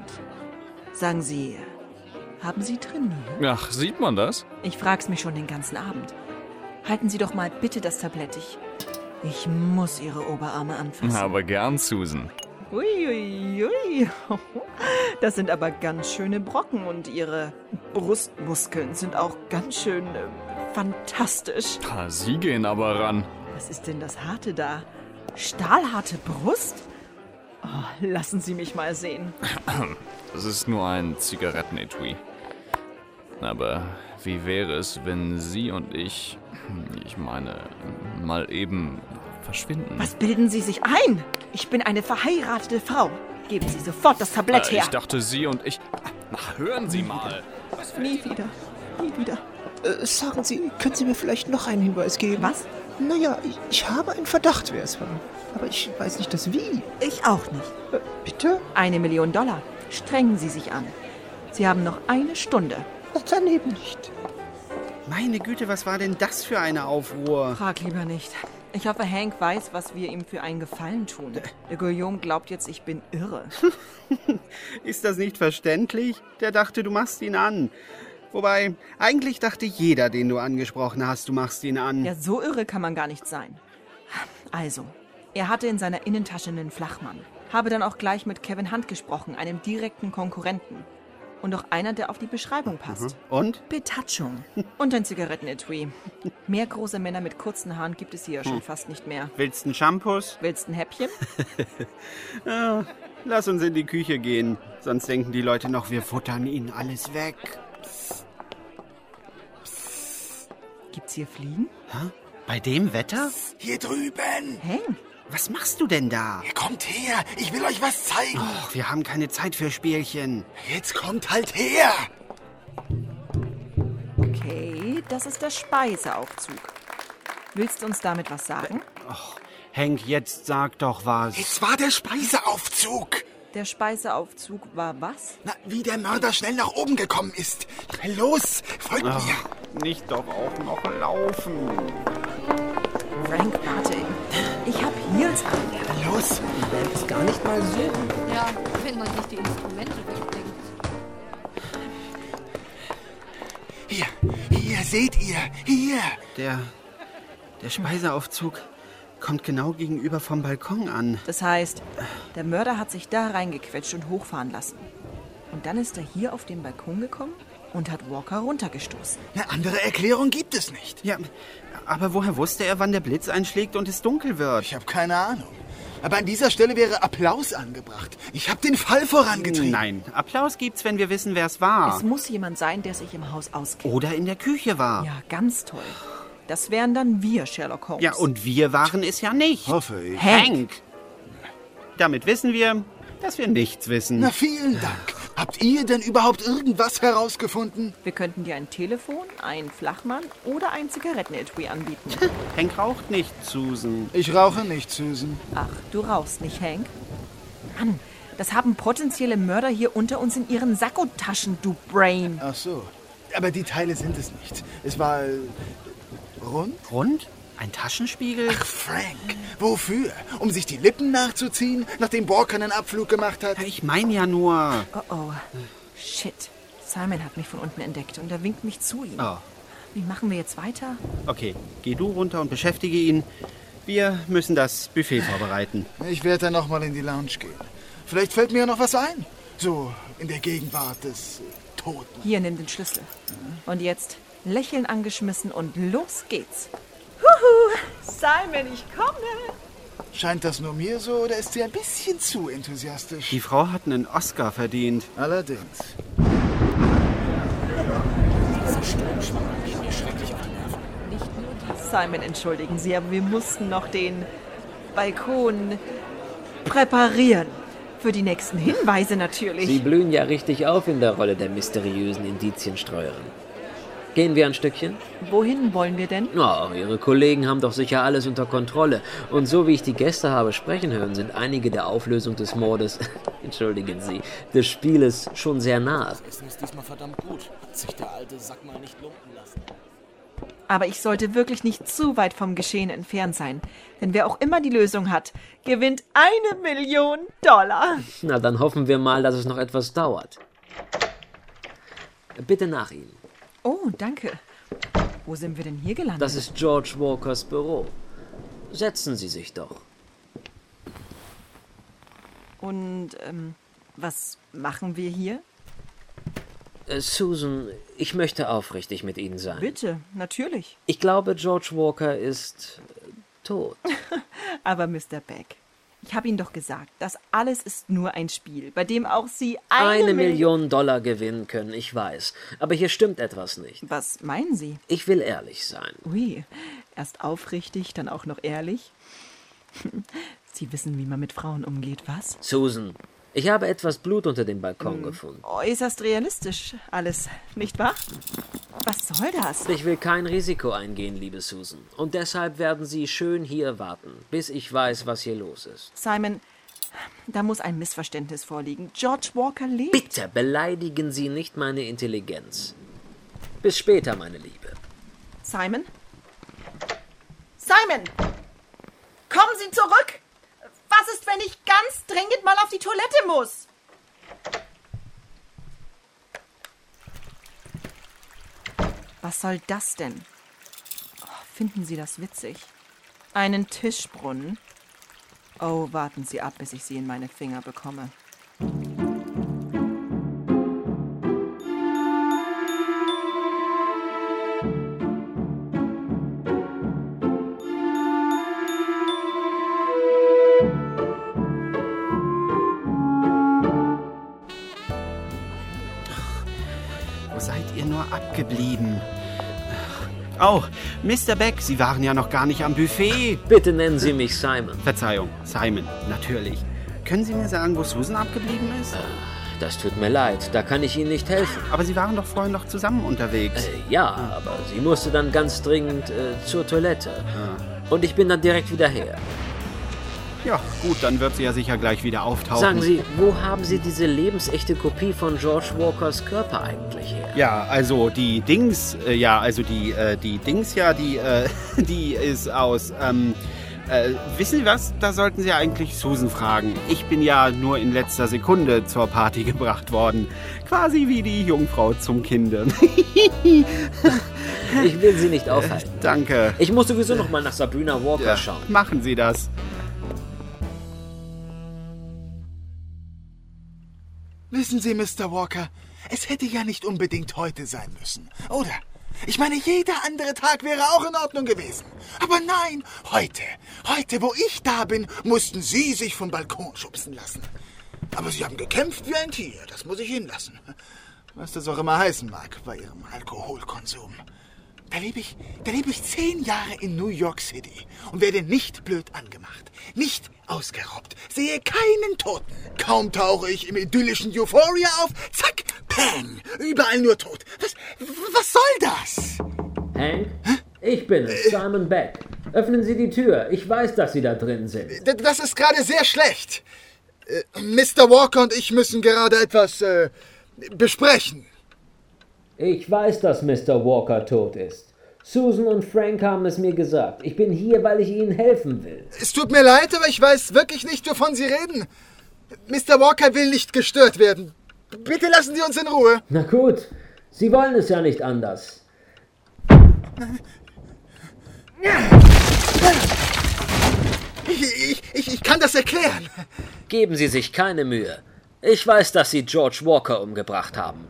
Sagen Sie, haben Sie trainiert? Ach, sieht man das? Ich frag's mich schon den ganzen Abend. Halten Sie doch mal bitte das Tablett. Ich, ich muss Ihre Oberarme anfassen. Aber gern, Susan. Uiuiui. Ui, ui. Das sind aber ganz schöne Brocken und Ihre Brustmuskeln sind auch ganz schön äh, fantastisch. Ah, Sie gehen aber ran. Was ist denn das Harte da? Stahlharte Brust? Oh, lassen Sie mich mal sehen. Das ist nur ein Zigarettenetui. Aber wie wäre es, wenn Sie und ich, ich meine, mal eben verschwinden? Was bilden Sie sich ein? Ich bin eine verheiratete Frau. Geben Sie sofort das Tablett Äh, her. ich dachte, Sie und ich. Ach, hören Sie mal. Nie wieder. Nie wieder. Äh, sagen Sie, können Sie mir vielleicht noch einen Hinweis geben? Was? Naja, ich, ich habe einen Verdacht, wer es war. Aber ich weiß nicht das Wie. Ich auch nicht. Äh, bitte? Eine Million Dollar. Strengen Sie sich an. Sie haben noch eine Stunde. Dann eben nicht. Meine Güte, was war denn das für eine Aufruhr? Frag lieber nicht. Ich hoffe, Hank weiß, was wir ihm für einen Gefallen tun. Der Guillaume glaubt jetzt, ich bin irre. Ist das nicht verständlich? Der dachte, du machst ihn an. Wobei, eigentlich dachte jeder, den du angesprochen hast, du machst ihn an. Ja, so irre kann man gar nicht sein. Also, er hatte in seiner Innentasche einen Flachmann. Habe dann auch gleich mit Kevin Hunt gesprochen, einem direkten Konkurrenten. Und auch einer, der auf die Beschreibung passt. Und? Betouchung. Und ein Zigarettenetui. Mehr große Männer mit kurzen Haaren gibt es hier schon Hm. fast nicht mehr. Willst du ein Shampoos? Willst ein Häppchen? Ja, lass uns in die Küche gehen. Sonst denken die Leute noch, wir futtern ihnen alles weg. Gibt's hier Fliegen? Hä? Bei dem Wetter? Hier drüben. Hank, Was machst du denn da? Kommt her, ich will euch was zeigen. Och, wir haben keine Zeit für Spielchen. Jetzt kommt halt her. okay, das ist der Speiseaufzug. Willst du uns damit was sagen? Hank, jetzt sag doch was. Es war der Speiseaufzug. Der Speiseaufzug war was? Na, wie der Mörder schnell nach oben gekommen ist. Los, folgt mir. Nicht doch auch noch laufen. Frank, warte. Ich hab Heels an. Los. Die Welt ist gar nicht mal so. Ja, wenn man sich die Instrumente wegbringt. Hier, hier, seht ihr, hier. Der, der Speiseaufzug kommt genau gegenüber vom Balkon an. Das heißt, der Mörder hat sich da reingequetscht und hochfahren lassen. Und dann ist er hier auf den Balkon gekommen und hat Walker runtergestoßen. Eine andere Erklärung gibt es nicht. Ja, aber woher wusste er, wann der Blitz einschlägt und es dunkel wird? Ich habe keine Ahnung. Aber an dieser Stelle wäre Applaus angebracht. Ich habe den Fall vorangetrieben. Nein, Applaus gibt's, wenn wir wissen, wer es war. Es muss jemand sein, der sich im Haus auskennt. Oder in der Küche war. Ja, ganz toll. Das wären dann wir, Sherlock Holmes. Ja, und wir waren es ja nicht. Hoffe ich. Hank. Damit wissen wir, dass wir nichts wissen. Na, vielen Dank. Habt ihr denn überhaupt irgendwas herausgefunden? Wir könnten dir ein Telefon, einen Flachmann oder ein Zigarettenetui anbieten. Hank raucht nicht, Susan. Ich rauche nicht, Susan. Ach, du rauchst nicht, Hank? Mann, das haben potenzielle Mörder hier unter uns in ihren Sakkotaschen, du Brain. Ach so. Aber die Teile sind es nicht. Es war äh, rund. Rund? Ein Taschenspiegel? Ach, Frank, wofür? Um sich die Lippen nachzuziehen, nachdem Walker einen Abflug gemacht hat? Ich meine ja nur. Oh oh. Shit. Simon hat mich von unten entdeckt und er winkt mich zu ihm. Oh. Wie machen wir jetzt weiter? Okay, geh du runter und beschäftige ihn. Wir müssen das Buffet vorbereiten. Ich werde dann noch mal in die Lounge gehen. Vielleicht fällt mir ja noch was ein. So in der Gegenwart des äh, Toten. Hier, nimm den Schlüssel. Und jetzt Lächeln angeschmissen und los geht's. Huhu! Simon, ich komme! Scheint das nur mir so oder ist sie ein bisschen zu enthusiastisch? Die Frau hat einen Oscar verdient. Allerdings. Dieser Sturmschwamm geht mir schrecklich auf die Nerven. Simon, entschuldigen Sie, aber wir mussten noch den Balkon präparieren. Für die nächsten Hinweise natürlich. Sie blühen ja richtig auf in der Rolle der mysteriösen Indizienstreuerin. Gehen wir ein Stückchen? Wohin wollen wir denn? Oh, Ihre Kollegen haben doch sicher alles unter Kontrolle. Und so wie ich die Gäste habe sprechen hören, sind einige der Auflösung des Mordes, entschuldigen Sie, des Spieles schon sehr nahe. Das Essen ist diesmal verdammt gut. Hat sich der alte Sack mal nicht lumpen lassen. Aber ich sollte wirklich nicht zu weit vom Geschehen entfernt sein. Denn wer auch immer die Lösung hat, gewinnt eine Million Dollar. Na, dann hoffen wir mal, dass es noch etwas dauert. Bitte nach Ihnen. Oh, danke. Wo sind wir denn hier gelandet? Das ist George Walkers Büro. Setzen Sie sich doch. Und ähm, was machen wir hier? Äh, Susan, ich möchte aufrichtig mit Ihnen sein. Bitte, natürlich. Ich glaube, George Walker ist äh, tot. Aber Mr. Beck, ich habe Ihnen doch gesagt, das alles ist nur ein Spiel, bei dem auch Sie eine, Eine Mil- Million Dollar gewinnen können, ich weiß. Aber hier stimmt etwas nicht. Was meinen Sie? Ich will ehrlich sein. Ui, erst aufrichtig, dann auch noch ehrlich. Sie wissen, wie man mit Frauen umgeht, was? Susan, ich habe etwas Blut unter dem Balkon gefunden. Äußerst realistisch alles, nicht wahr? Was soll das? Ich will kein Risiko eingehen, liebe Susan. Und deshalb werden Sie schön hier warten, bis ich weiß, was hier los ist. Simon, da muss ein Missverständnis vorliegen. George Walker lebt. Bitte beleidigen Sie nicht meine Intelligenz. Bis später, meine Liebe. Simon? Simon! Kommen Sie zurück! Was ist, wenn ich ganz dringend mal auf die Toilette muss? Was soll das denn? Oh, finden Sie das witzig? Einen Tischbrunnen? Oh, warten Sie ab, bis ich sie in meine Finger bekomme. Oh, Mr. Beck, Sie waren ja noch gar nicht am Buffet. Bitte nennen Sie mich Simon. Verzeihung, Simon, natürlich. Können Sie mir sagen, wo Susan abgeblieben ist? Das tut mir leid, da kann ich Ihnen nicht helfen. Aber Sie waren doch vorhin noch zusammen unterwegs. Äh, ja, aber sie musste dann ganz dringend äh, zur Toilette. Und ich bin dann direkt wieder her. Ja, gut, dann wird sie ja sicher gleich wieder auftauchen. Sagen Sie, wo haben Sie diese lebensechte Kopie von George Walkers Körper eigentlich her? Ja, also die Dings, äh, ja, also die, äh, die Dings, ja, die, äh, die ist aus, ähm, äh, wissen Sie was? Da sollten Sie eigentlich Susan fragen. Ich bin ja nur in letzter Sekunde zur Party gebracht worden. Quasi wie die Jungfrau zum Kinde. Ich will Sie nicht aufhalten. Danke. Ich muss sowieso noch mal nach Sabrina Walker Ja, schauen. machen Sie das. Wissen Sie, Mr. Walker, es hätte ja nicht unbedingt heute sein müssen, oder? Ich meine, jeder andere Tag wäre auch in Ordnung gewesen. Aber nein, heute, heute, wo ich da bin, mussten Sie sich vom Balkon schubsen lassen. Aber Sie haben gekämpft wie ein Tier, das muss ich Ihnen lassen. Was das auch immer heißen mag bei Ihrem Alkoholkonsum. Da lebe ich, da lebe ich zehn Jahre in New York City und werde nicht blöd angemacht, nicht ausgeraubt, sehe keinen Toten. Kaum tauche ich im idyllischen Euphoria auf, zack, pang, überall nur tot. Was, was soll das? Hank? Ich bin es, Simon Beck. Öffnen Sie die Tür. Ich weiß, dass Sie da drin sind. Das ist gerade sehr schlecht. Äh, Mr. Walker und ich müssen gerade etwas äh, besprechen. Ich weiß, dass Mr. Walker tot ist. Susan und Frank haben es mir gesagt. Ich bin hier, weil ich Ihnen helfen will. Es tut mir leid, aber ich weiß wirklich nicht, wovon Sie reden. Mr. Walker will nicht gestört werden. Bitte lassen Sie uns in Ruhe. Na gut, Sie wollen es ja nicht anders. Ich, ich, ich, ich kann das erklären. Geben Sie sich keine Mühe. Ich weiß, dass Sie George Walker umgebracht haben.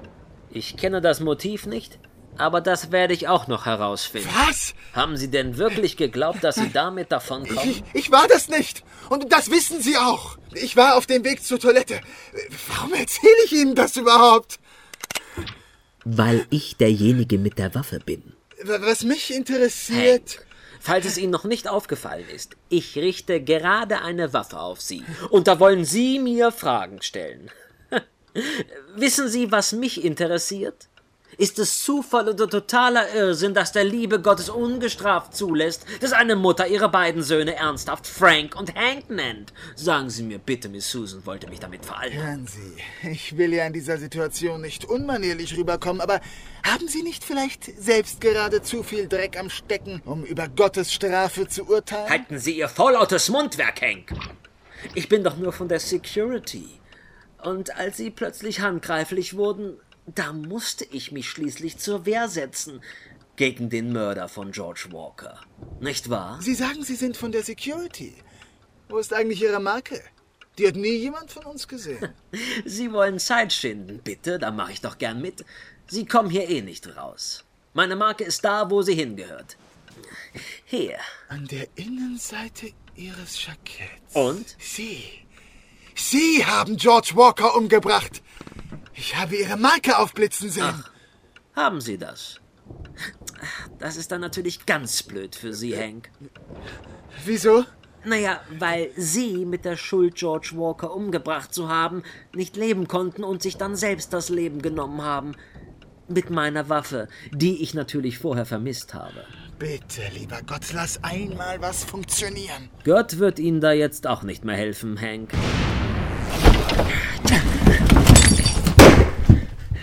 Ich kenne das Motiv nicht, aber das werde ich auch noch herausfinden. Was? Haben Sie denn wirklich geglaubt, dass Sie damit davonkommen? Ich, ich war das nicht. Und das wissen Sie auch. Ich war auf dem Weg zur Toilette. Warum erzähle ich Ihnen das überhaupt? Weil ich derjenige mit der Waffe bin. Was mich interessiert. Falls es Ihnen noch nicht aufgefallen ist, ich richte gerade eine Waffe auf Sie. Und da wollen Sie mir Fragen stellen. Wissen Sie, was mich interessiert? Ist es Zufall oder totaler Irrsinn, dass der Liebe Gottes ungestraft zulässt, dass eine Mutter ihre beiden Söhne ernsthaft Frank und Hank nennt? Sagen Sie mir bitte, Miss Susan wollte mich damit veralbern. Hören Sie, ich will ja in dieser Situation nicht unmanierlich rüberkommen, aber haben Sie nicht vielleicht selbst gerade zu viel Dreck am Stecken, um über Gottes Strafe zu urteilen? Halten Sie Ihr vorlautes Mundwerk, Hank! Ich bin doch nur von der Security. Und als Sie plötzlich handgreiflich wurden, da musste ich mich schließlich zur Wehr setzen gegen den Mörder von George Walker. Nicht wahr? Sie sagen, Sie sind von der Security. Wo ist eigentlich Ihre Marke? Die hat nie jemand von uns gesehen. Sie wollen Zeit schinden, bitte, da mache ich doch gern mit. Sie kommen hier eh nicht raus. Meine Marke ist da, wo sie hingehört. Hier. An der Innenseite Ihres Jacketts. Und? Sie. Sie haben George Walker umgebracht. Ich habe Ihre Marke aufblitzen sehen. Ach, haben Sie das? Das ist dann natürlich ganz blöd für Sie, Hank. Wieso? Naja, weil Sie mit der Schuld, George Walker umgebracht zu haben, nicht leben konnten und sich dann selbst das Leben genommen haben. Mit meiner Waffe, die ich natürlich vorher vermisst habe. Bitte, lieber Gott, lass einmal was funktionieren. Gott wird Ihnen da jetzt auch nicht mehr helfen, Hank.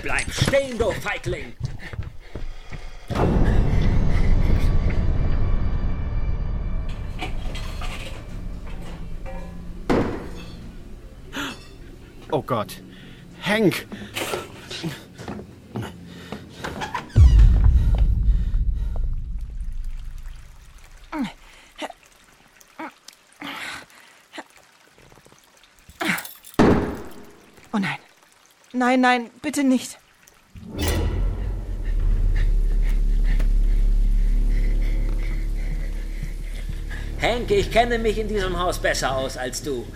Bleib stehen, du Feigling! Oh Gott. Hank! Oh nein. Nein, nein, bitte nicht. Hank, ich kenne mich in diesem Haus besser aus als du.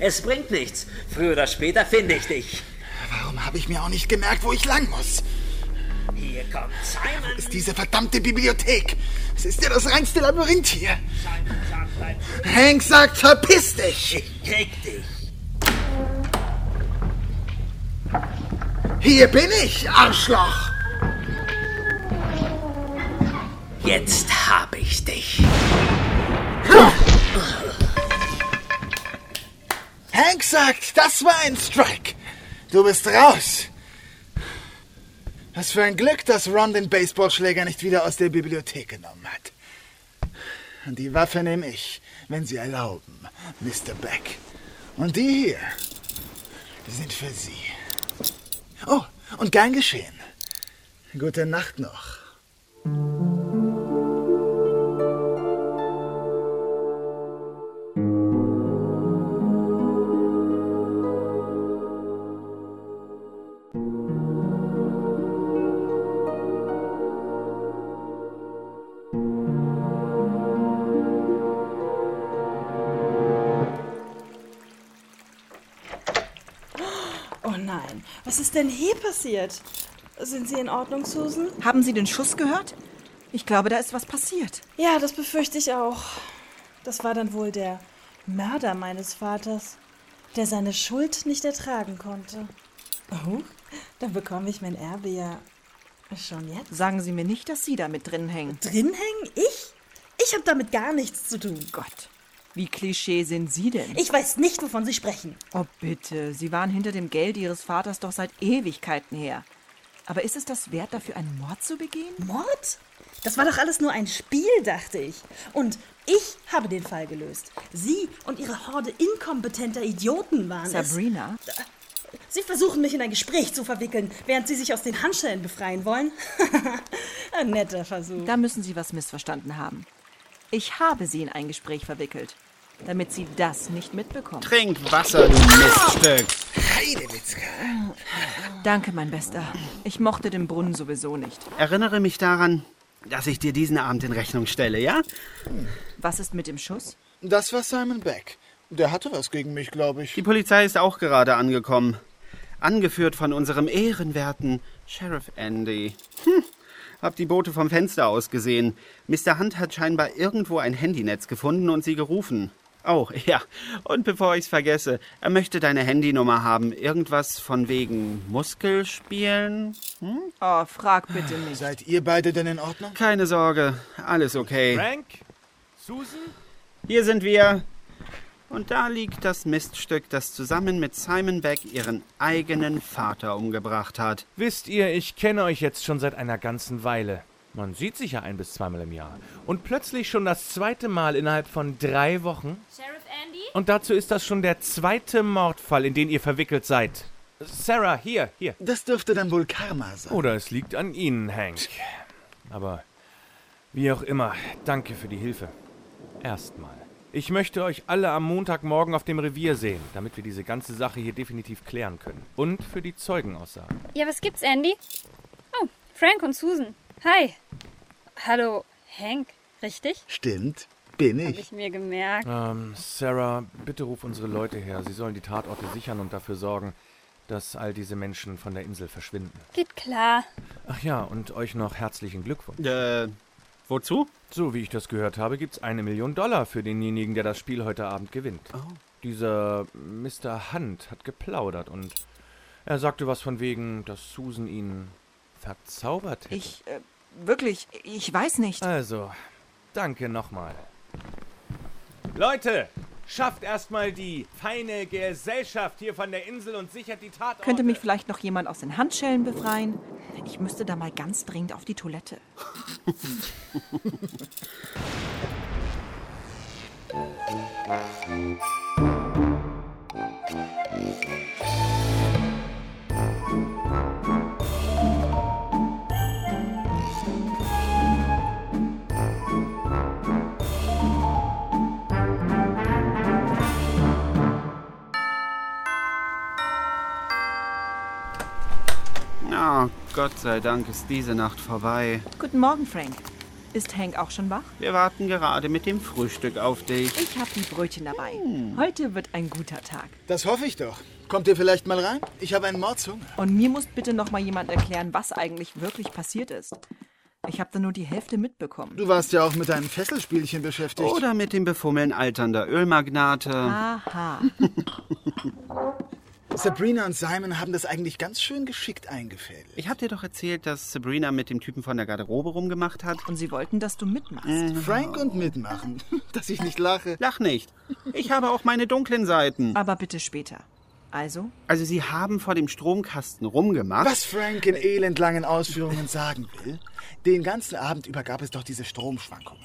Es bringt nichts. Früher oder später finde ich dich. Warum habe ich mir auch nicht gemerkt, wo ich lang muss? Hier kommt Simon. ist diese verdammte Bibliothek. Es ist ja das reinste Labyrinth hier. Hank sagt, verpiss dich. Ich krieg dich. Hier bin ich, Arschloch. Jetzt hab ich dich. Hank sagt, das war ein Strike. Du bist raus. Was für ein Glück, dass Ron den Baseballschläger nicht wieder aus der Bibliothek genommen hat. Und die Waffe nehme ich, wenn Sie erlauben, Mr. Beck. Und die hier sind für Sie. Oh, und gern geschehen. Gute Nacht noch. Was ist denn hier passiert? Sind Sie in Ordnung, Susan? Haben Sie den Schuss gehört? Ich glaube, da ist was passiert. Ja, das befürchte ich auch. Das war dann wohl der Mörder meines Vaters, der seine Schuld nicht ertragen konnte. Oh, dann bekomme ich mein Erbe ja schon jetzt. Sagen Sie mir nicht, dass Sie da mit drin hängen. Drin hängen? Ich? Ich habe damit gar nichts zu tun. Gott, wie Klischee sind Sie denn? Ich weiß nicht, wovon Sie sprechen. Oh bitte, Sie waren hinter dem Geld Ihres Vaters doch seit Ewigkeiten her. Aber ist es das wert, dafür einen Mord zu begehen? Mord? Das war doch alles nur ein Spiel, dachte ich. Und ich habe den Fall gelöst. Sie und Ihre Horde inkompetenter Idioten waren Sabrina? es. Sie versuchen mich in ein Gespräch zu verwickeln, während Sie sich aus den Handschellen befreien wollen. ein netter Versuch. Da müssen Sie was missverstanden haben. Ich habe Sie in ein Gespräch verwickelt, damit Sie das nicht mitbekommen. Trink Wasser, du Miststück. Heidewitzka. Danke, mein Bester. Ich mochte den Brunnen sowieso nicht. Erinnere mich daran, dass ich dir diesen Abend in Rechnung stelle, ja? Was ist mit dem Schuss? Das war Simon Beck. Der hatte was gegen mich, glaube ich. Die Polizei ist auch gerade angekommen. Angeführt von unserem ehrenwerten Sheriff Andy. Hm. Hab die Boote vom Fenster aus gesehen. Mr. Hunt hat scheinbar irgendwo ein Handynetz gefunden und sie gerufen. Oh, ja. Und bevor ich's vergesse, er möchte deine Handynummer haben. Irgendwas von wegen Muskelspielen? Hm? Oh, frag bitte nicht. Seid ihr beide denn in Ordnung? Keine Sorge, alles okay. Frank? Susan? Hier sind wir. Und da liegt das Miststück, das zusammen mit Simon Beck ihren eigenen Vater umgebracht hat. Wisst ihr, ich kenne euch jetzt schon seit einer ganzen Weile. Man sieht sich ja ein bis zweimal im Jahr. Und plötzlich schon das zweite Mal innerhalb von drei Wochen. Sheriff Andy? Und dazu ist das schon der zweite Mordfall, in den ihr verwickelt seid. Sarah, hier, hier. Das dürfte dann wohl Karma sein. Oder es liegt an Ihnen, Hank. Aber wie auch immer, danke für die Hilfe. Erstmal. Ich möchte euch alle am Montagmorgen auf dem Revier sehen, damit wir diese ganze Sache hier definitiv klären können. Und für die Zeugenaussagen. Ja, was gibt's, Andy? Oh, Frank und Susan. Hi. Hallo, Hank, richtig? Stimmt, bin Hab ich. ich mir gemerkt. Ähm, Sarah, bitte ruf unsere Leute her. Sie sollen die Tatorte sichern und dafür sorgen, dass all diese Menschen von der Insel verschwinden. Geht klar. Ach ja, und euch noch herzlichen Glückwunsch. Äh, wozu? So wie ich das gehört habe, gibt's eine Million Dollar für denjenigen, der das Spiel heute Abend gewinnt. Dieser Mr. Hunt hat geplaudert und er sagte was von wegen, dass Susan ihn verzaubert hätte. Ich, äh, wirklich, ich weiß nicht. Also, danke nochmal. Leute, schafft erstmal die feine Gesellschaft hier von der Insel und sichert die Tatorte. Könnte mich vielleicht noch jemand aus den Handschellen befreien? Ich müsste da mal ganz dringend auf die Toilette. Gott sei Dank ist diese Nacht vorbei. Guten Morgen, Frank. Ist Hank auch schon wach? Wir warten gerade mit dem Frühstück auf dich. Ich habe die Brötchen dabei. Heute wird ein guter Tag. Das hoffe ich doch. Kommt ihr vielleicht mal rein? Ich habe einen Mordshunger. Und mir muss bitte noch mal jemand erklären, was eigentlich wirklich passiert ist. Ich habe da nur die Hälfte mitbekommen. Du warst ja auch mit deinem Fesselspielchen beschäftigt. Oder mit dem Befummeln alternder Ölmagnate. Aha. Sabrina und Simon haben das eigentlich ganz schön geschickt eingefädelt. Ich hab dir doch erzählt, dass Sabrina mit dem Typen von der Garderobe rumgemacht hat. Und sie wollten, dass du mitmachst. Mhm. Frank und mitmachen. Dass ich nicht lache. Lach nicht. Ich habe auch meine dunklen Seiten. Aber bitte später. Also? Also sie haben vor dem Stromkasten rumgemacht. Was Frank in elendlangen Ausführungen sagen will, den ganzen Abend über gab es doch diese Stromschwankungen.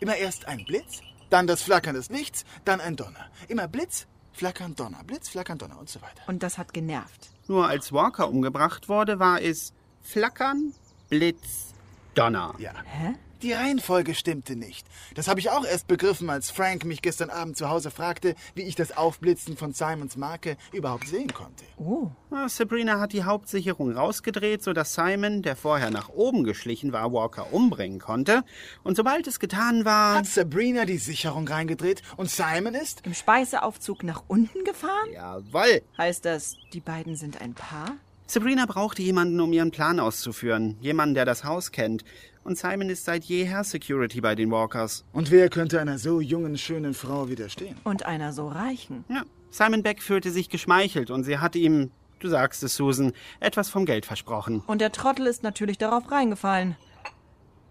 Immer erst ein Blitz, dann das Flackern des Lichts, dann ein Donner. Immer Blitz, Flackern, Donner, Blitz, Flackern, Donner und so weiter. Und das hat genervt. Nur als Walker umgebracht wurde, war es Flackern, Blitz, Donner. Ja. Hä? Die Reihenfolge stimmte nicht. Das habe ich auch erst begriffen, als Frank mich gestern Abend zu Hause fragte, wie ich das Aufblitzen von Simons Marke überhaupt sehen konnte. Oh. Sabrina hat die Hauptsicherung rausgedreht, sodass Simon, der vorher nach oben geschlichen war, Walker umbringen konnte. Und sobald es getan war. Hat Sabrina die Sicherung reingedreht und Simon ist? Im Speiseaufzug nach unten gefahren? Jawoll. Heißt das, die beiden sind ein Paar? Sabrina brauchte jemanden, um ihren Plan auszuführen. Jemanden, der das Haus kennt. Und Simon ist seit jeher Security bei den Walkers. Und wer könnte einer so jungen, schönen Frau widerstehen? Und einer so reichen. Ja. Simon Beck fühlte sich geschmeichelt und sie hat ihm, du sagst es, Susan, etwas vom Geld versprochen. Und der Trottel ist natürlich darauf reingefallen.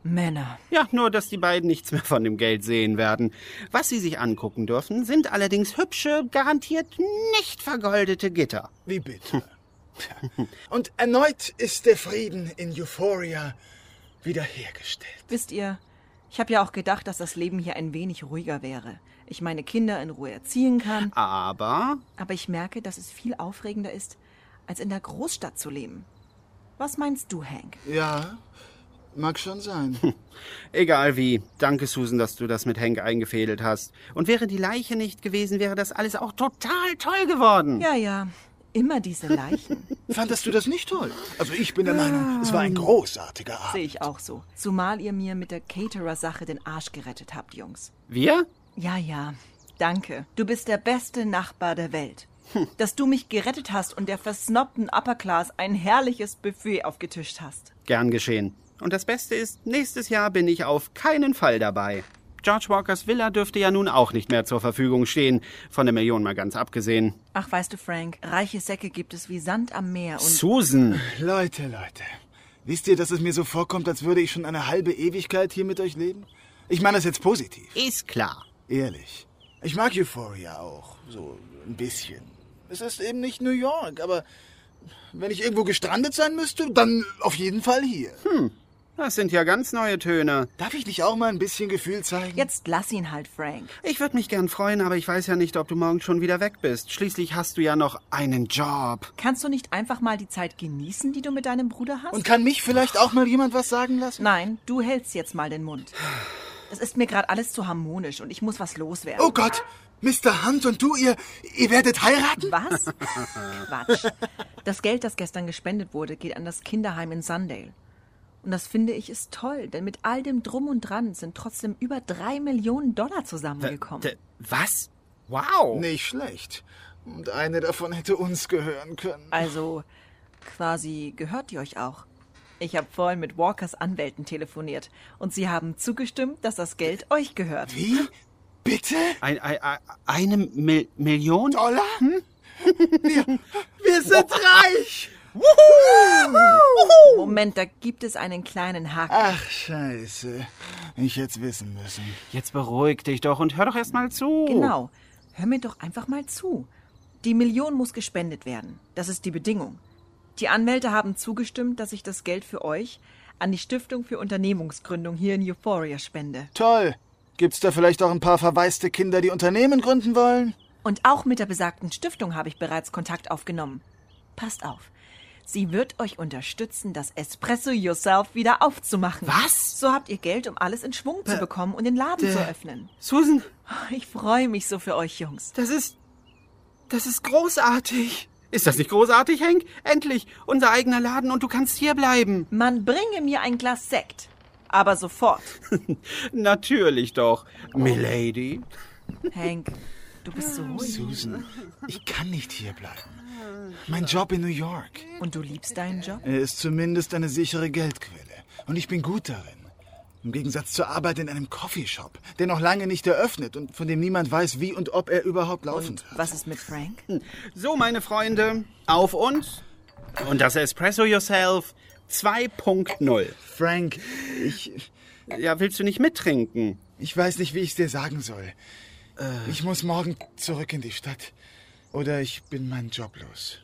Männer. Ja, nur dass die beiden nichts mehr von dem Geld sehen werden. Was sie sich angucken dürfen, sind allerdings hübsche, garantiert nicht vergoldete Gitter. Wie bitte? Und erneut ist der Frieden in Euphoria wiederhergestellt. Wisst ihr, ich habe ja auch gedacht, dass das Leben hier ein wenig ruhiger wäre. Ich meine Kinder in Ruhe erziehen kann. Aber? Aber ich merke, dass es viel aufregender ist, als in der Großstadt zu leben. Was meinst du, Hank? Ja, mag schon sein. Egal wie. Danke, Susan, dass du das mit Hank eingefädelt hast. Und wäre die Leiche nicht gewesen, wäre das alles auch total toll geworden. Ja, ja. Immer diese Leichen. Fandest du das nicht toll? Also ich bin der Meinung, es war ein großartiger Abend. Sehe ich auch so. Zumal ihr mir mit der Caterer-Sache den Arsch gerettet habt, Jungs. Wir? Ja, ja. Danke. Du bist der beste Nachbar der Welt. Dass du mich gerettet hast und der versnobten Upper Class ein herrliches Buffet aufgetischt hast. Gern geschehen. Und das Beste ist, nächstes Jahr bin ich auf keinen Fall dabei. George Walkers Villa dürfte ja nun auch nicht mehr zur Verfügung stehen, von der Million mal ganz abgesehen. Ach, weißt du, Frank, reiche Säcke gibt es wie Sand am Meer und. Susan! Leute, Leute. Wisst ihr, dass es mir so vorkommt, als würde ich schon eine halbe Ewigkeit hier mit euch leben? Ich meine das jetzt positiv. Ist klar. Ehrlich. Ich mag Euphoria auch. So ein bisschen. Es ist eben nicht New York, aber wenn ich irgendwo gestrandet sein müsste, dann auf jeden Fall hier. Hm. Das sind ja ganz neue Töne. Darf ich nicht auch mal ein bisschen Gefühl zeigen? Jetzt lass ihn halt, Frank. Ich würde mich gern freuen, aber ich weiß ja nicht, ob du morgen schon wieder weg bist. Schließlich hast du ja noch einen Job. Kannst du nicht einfach mal die Zeit genießen, die du mit deinem Bruder hast? Und kann mich vielleicht auch mal jemand was sagen lassen? Nein, du hältst jetzt mal den Mund. Das ist mir gerade alles zu harmonisch und ich muss was loswerden. Oh Gott! Mr. Hunt und du, ihr, ihr werdet heiraten? Was? Quatsch. Das Geld, das gestern gespendet wurde, geht an das Kinderheim in Sundale. Und das finde ich ist toll, denn mit all dem Drum und Dran sind trotzdem über drei Millionen Dollar zusammengekommen. D was? Wow! Nicht schlecht. Und eine davon hätte uns gehören können. Also, quasi gehört die euch auch. Ich habe vorhin mit Walkers Anwälten telefoniert und sie haben zugestimmt, dass das Geld euch gehört. Wie? Bitte? Ein, ein, eine Mil Million? Dollar? Hm? Wir, wir sind reich! Moment, da gibt es einen kleinen Haken. Ach, scheiße. Ich hätte wissen müssen. Jetzt beruhig dich doch und hör doch erst mal zu. Genau. Hör mir doch einfach mal zu. Die Million muss gespendet werden. Das ist die Bedingung. Die Anwälte haben zugestimmt, dass ich das Geld für euch an die Stiftung für Unternehmungsgründung hier in Euphoria spende. Toll. Gibt's da vielleicht auch ein paar verwaiste Kinder, die Unternehmen gründen wollen? Und auch mit der besagten Stiftung habe ich bereits Kontakt aufgenommen. Passt auf. Sie wird euch unterstützen, das Espresso Yourself wieder aufzumachen. Was? So habt ihr Geld, um alles in Schwung zu bekommen und den Laden zu öffnen. Susan! Ich freue mich so für euch, Jungs. Das ist. Das ist großartig. Ist das nicht großartig, Hank? Endlich! Unser eigener Laden und du kannst hier bleiben. Man bringe mir ein Glas Sekt. Aber sofort. Natürlich doch, Milady. Hank, Du bist so ruhig. Susan, ich kann nicht hier bleiben. Mein Job in New York. Und du liebst deinen Job? Er ist zumindest eine sichere Geldquelle. Und ich bin gut darin. Im Gegensatz zur Arbeit in einem Coffeeshop, der noch lange nicht eröffnet und von dem niemand weiß, wie und ob er überhaupt laufen Und was ist mit Frank? So, meine Freunde, auf uns. Und das Espresso Yourself 2.0. Frank, ich. Ja, willst du nicht mittrinken? Ich weiß nicht, wie ich es dir sagen soll. Ich muss morgen zurück in die Stadt. Oder ich bin meinen Job los.